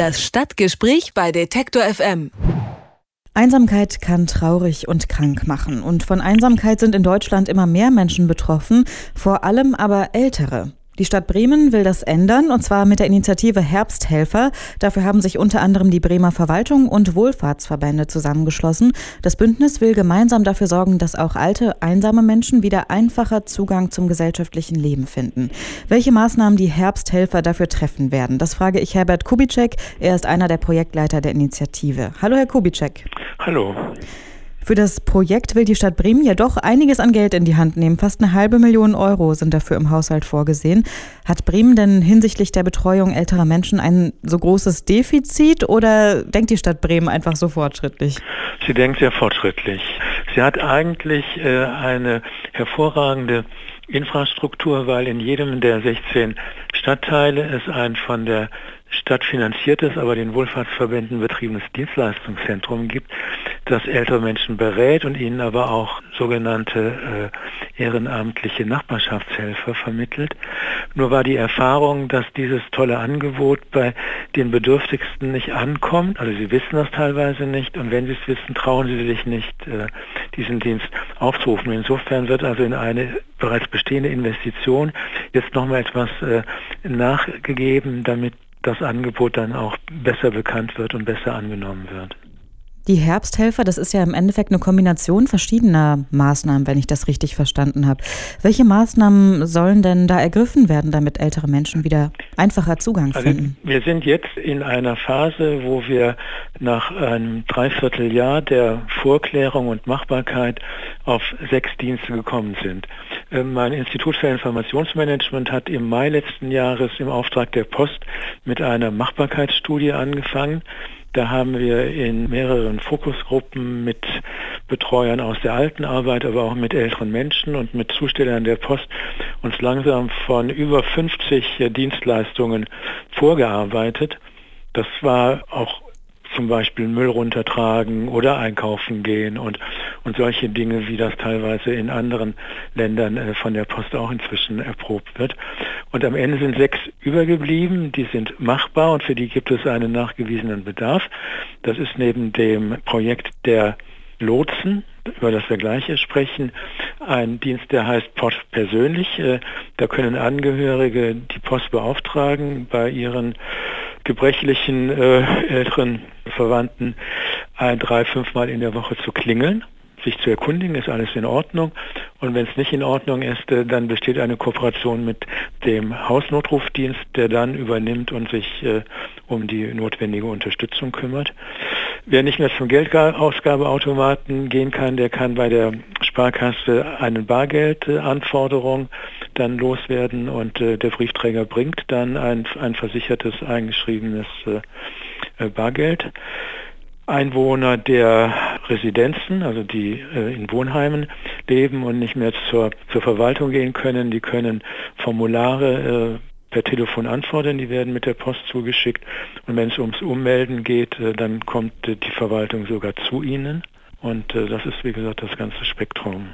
Das Stadtgespräch bei Detektor FM. Einsamkeit kann traurig und krank machen. Und von Einsamkeit sind in Deutschland immer mehr Menschen betroffen, vor allem aber ältere. Die Stadt Bremen will das ändern, und zwar mit der Initiative Herbsthelfer. Dafür haben sich unter anderem die Bremer Verwaltung und Wohlfahrtsverbände zusammengeschlossen. Das Bündnis will gemeinsam dafür sorgen, dass auch alte, einsame Menschen wieder einfacher Zugang zum gesellschaftlichen Leben finden. Welche Maßnahmen die Herbsthelfer dafür treffen werden, das frage ich Herbert Kubitschek. Er ist einer der Projektleiter der Initiative. Hallo, Herr Kubitschek. Hallo. Für das Projekt will die Stadt Bremen ja doch einiges an Geld in die Hand nehmen. Fast eine halbe Million Euro sind dafür im Haushalt vorgesehen. Hat Bremen denn hinsichtlich der Betreuung älterer Menschen ein so großes Defizit oder denkt die Stadt Bremen einfach so fortschrittlich? Sie denkt sehr fortschrittlich. Sie hat eigentlich äh, eine hervorragende Infrastruktur, weil in jedem der 16 Stadtteile es ein von der stadtfinanziertes, aber den Wohlfahrtsverbänden betriebenes Dienstleistungszentrum gibt, das ältere Menschen berät und ihnen aber auch sogenannte äh, ehrenamtliche Nachbarschaftshelfer vermittelt. Nur war die Erfahrung, dass dieses tolle Angebot bei den Bedürftigsten nicht ankommt. Also sie wissen das teilweise nicht und wenn sie es wissen, trauen sie sich nicht, äh, diesen Dienst aufzurufen. Insofern wird also in eine bereits bestehende Investition jetzt nochmal etwas äh, nachgegeben, damit das Angebot dann auch besser bekannt wird und besser angenommen wird. Die Herbsthelfer, das ist ja im Endeffekt eine Kombination verschiedener Maßnahmen, wenn ich das richtig verstanden habe. Welche Maßnahmen sollen denn da ergriffen werden, damit ältere Menschen wieder einfacher Zugang also finden? Also wir sind jetzt in einer Phase, wo wir nach einem Dreivierteljahr der Vorklärung und Machbarkeit auf sechs Dienste gekommen sind. Äh, mein Institut für Informationsmanagement hat im Mai letzten Jahres im Auftrag der Post mit einer Machbarkeitsstudie angefangen. Da haben wir in mehreren Fokusgruppen mit Betreuern aus der alten Arbeit, aber auch mit älteren Menschen und mit Zustellern der Post uns langsam von über 50 Dienstleistungen vorgearbeitet. Das war auch zum Beispiel Müll runtertragen oder einkaufen gehen und, und solche Dinge, wie das teilweise in anderen Ländern äh, von der Post auch inzwischen erprobt wird. Und am Ende sind sechs übergeblieben, die sind machbar und für die gibt es einen nachgewiesenen Bedarf. Das ist neben dem Projekt der Lotsen, über das wir gleich sprechen, ein Dienst, der heißt Post persönlich. Äh, da können Angehörige die Post beauftragen, bei ihren gebrechlichen äh, älteren Verwandten ein, drei, fünfmal in der Woche zu klingeln, sich zu erkundigen, ist alles in Ordnung. Und wenn es nicht in Ordnung ist, äh, dann besteht eine Kooperation mit dem Hausnotrufdienst, der dann übernimmt und sich äh, um die notwendige Unterstützung kümmert. Wer nicht mehr zum Geldausgabeautomaten gehen kann, der kann bei der Sparkasse eine Bargeldanforderung dann loswerden und äh, der Briefträger bringt dann ein, ein versichertes, eingeschriebenes äh, Bargeld. Einwohner der Residenzen, also die äh, in Wohnheimen leben und nicht mehr zur, zur Verwaltung gehen können, die können Formulare äh, per Telefon anfordern, die werden mit der Post zugeschickt. Und wenn es ums Ummelden geht, äh, dann kommt äh, die Verwaltung sogar zu Ihnen. Und äh, das ist, wie gesagt, das ganze Spektrum.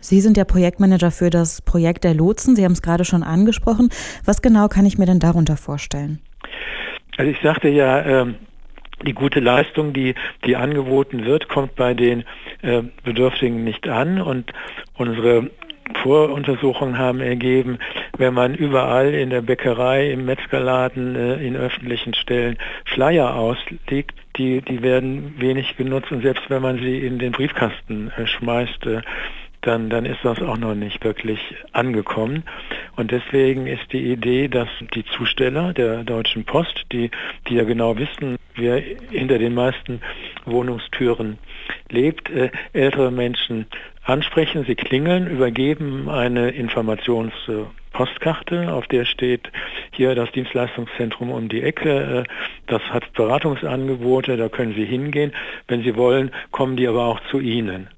Sie sind der Projektmanager für das Projekt der Lotsen. Sie haben es gerade schon angesprochen. Was genau kann ich mir denn darunter vorstellen? Also ich sagte ja, ähm, die gute Leistung, die, die angeboten wird, kommt bei den äh, Bedürftigen nicht an. Und unsere Voruntersuchungen haben ergeben, wenn man überall in der Bäckerei, im Metzgerladen, äh, in öffentlichen Stellen Flyer auslegt, die, die werden wenig genutzt und selbst wenn man sie in den Briefkasten äh, schmeißt, äh, dann, dann ist das auch noch nicht wirklich angekommen. Und deswegen ist die Idee, dass die Zusteller der Deutschen Post, die, die ja genau wissen, wer hinter den meisten Wohnungstüren lebt, äh, ältere Menschen ansprechen, sie klingeln, übergeben eine Informationspostkarte, auf der steht hier das Dienstleistungszentrum um die Ecke, äh, das hat Beratungsangebote, da können Sie hingehen. Wenn Sie wollen, kommen die aber auch zu Ihnen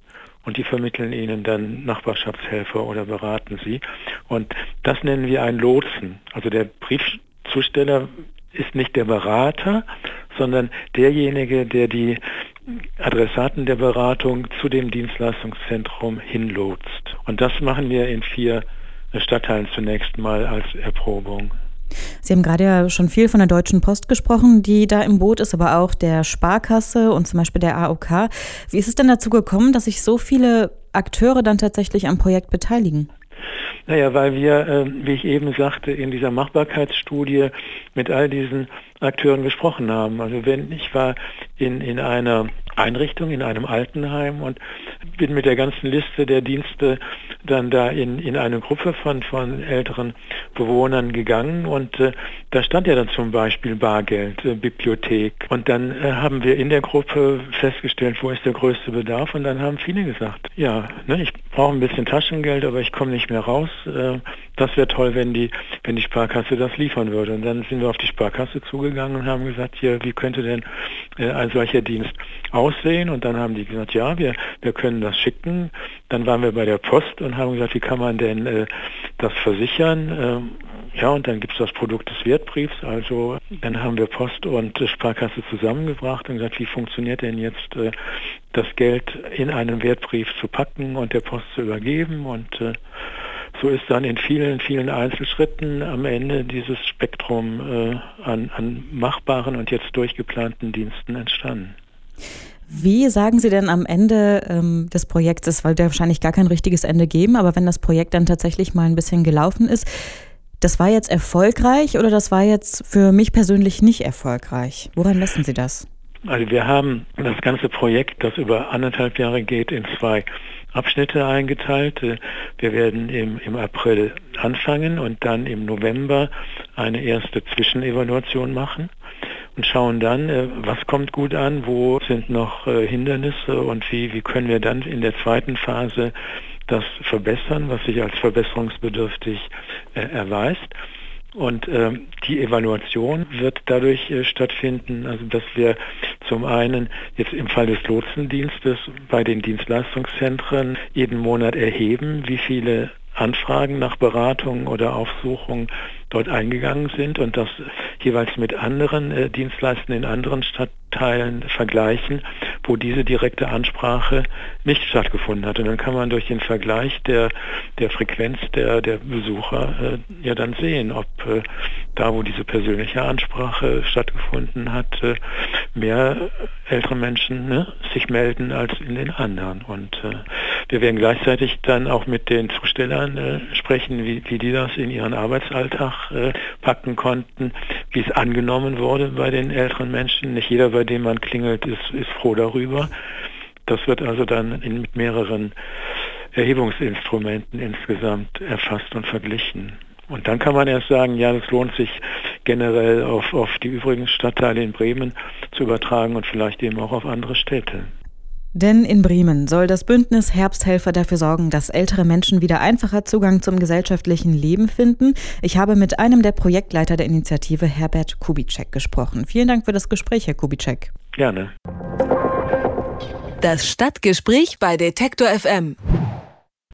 und die vermitteln ihnen dann Nachbarschaftshelfer oder beraten sie. Und das nennen wir ein Lotsen. Also der Briefzusteller ist nicht der Berater, sondern derjenige, der die Adressaten der Beratung zu dem Dienstleistungszentrum hinlotst. Und das machen wir in vier Stadtteilen zunächst mal als Erprobung. Sie haben gerade ja schon viel von der Deutschen Post gesprochen, die da im Boot ist, aber auch der Sparkasse und zum Beispiel der AOK. Wie ist es denn dazu gekommen, dass sich so viele Akteure dann tatsächlich am Projekt beteiligen? Naja, weil wir, äh, wie ich eben sagte, in dieser Machbarkeitsstudie mit all diesen Akteuren gesprochen haben. Also wenn ich war in, in einer Einrichtung, in einem Altenheim und bin mit der ganzen Liste der Dienste dann da in, in eine Gruppe von, von älteren Bewohnern gegangen und äh, da stand ja dann zum Beispiel Bargeld, äh, Bibliothek und dann äh, haben wir in der Gruppe festgestellt, wo ist der größte Bedarf und dann haben viele gesagt, ja, ne, ich brauche ein bisschen Taschengeld, aber ich komme nicht mehr raus. Äh, das wäre toll, wenn die, wenn die Sparkasse das liefern würde. Und dann sind wir auf die Sparkasse zugegangen und haben gesagt, hier, wie könnte denn äh, ein solcher Dienst aussehen? Und dann haben die gesagt, ja, wir, wir können das schicken. Dann waren wir bei der Post und haben gesagt, wie kann man denn äh, das versichern? Ähm, ja, und dann gibt es das Produkt des Wertbriefs. Also dann haben wir Post und Sparkasse zusammengebracht und gesagt, wie funktioniert denn jetzt äh, das Geld in einen Wertbrief zu packen und der Post zu übergeben. Und äh, so ist dann in vielen, vielen Einzelschritten am Ende dieses Spektrum äh, an, an machbaren und jetzt durchgeplanten Diensten entstanden. Wie sagen Sie denn am Ende ähm, des Projekts, es wird ja wahrscheinlich gar kein richtiges Ende geben, aber wenn das Projekt dann tatsächlich mal ein bisschen gelaufen ist, das war jetzt erfolgreich oder das war jetzt für mich persönlich nicht erfolgreich? Woran messen Sie das? Also wir haben das ganze Projekt, das über anderthalb Jahre geht, in zwei Abschnitte eingeteilt. Wir werden im, im April anfangen und dann im November eine erste Zwischenevaluation machen und schauen dann, äh, was kommt gut an, wo sind noch äh, Hindernisse und wie, wie können wir dann in der zweiten Phase das verbessern, was sich als verbesserungsbedürftig äh, erweist. Und äh, die Evaluation wird dadurch äh, stattfinden, also dass wir zum einen jetzt im Fall des Lotsendienstes bei den Dienstleistungszentren jeden Monat erheben, wie viele Anfragen nach Beratung oder Aufsuchung dort eingegangen sind und das jeweils mit anderen äh, Dienstleistern in anderen Stadtteilen vergleichen, wo diese direkte Ansprache nicht stattgefunden hat. Und dann kann man durch den Vergleich der, der Frequenz der, der Besucher äh, ja dann sehen, ob äh, da, wo diese persönliche Ansprache stattgefunden hat, äh, mehr ältere Menschen ne, sich melden als in den anderen. Und äh, wir werden gleichzeitig dann auch mit den Zustellern äh, sprechen, wie, wie die das in ihren Arbeitsalltag packen konnten, wie es angenommen wurde bei den älteren Menschen. Nicht jeder, bei dem man klingelt, ist, ist froh darüber. Das wird also dann in, mit mehreren Erhebungsinstrumenten insgesamt erfasst und verglichen. Und dann kann man erst sagen, ja, es lohnt sich generell auf, auf die übrigen Stadtteile in Bremen zu übertragen und vielleicht eben auch auf andere Städte. Denn in Bremen soll das Bündnis Herbsthelfer dafür sorgen, dass ältere Menschen wieder einfacher Zugang zum gesellschaftlichen Leben finden. Ich habe mit einem der Projektleiter der Initiative, Herbert Kubitschek, gesprochen. Vielen Dank für das Gespräch, Herr Kubitschek. Gerne. Das Stadtgespräch bei Detektor FM.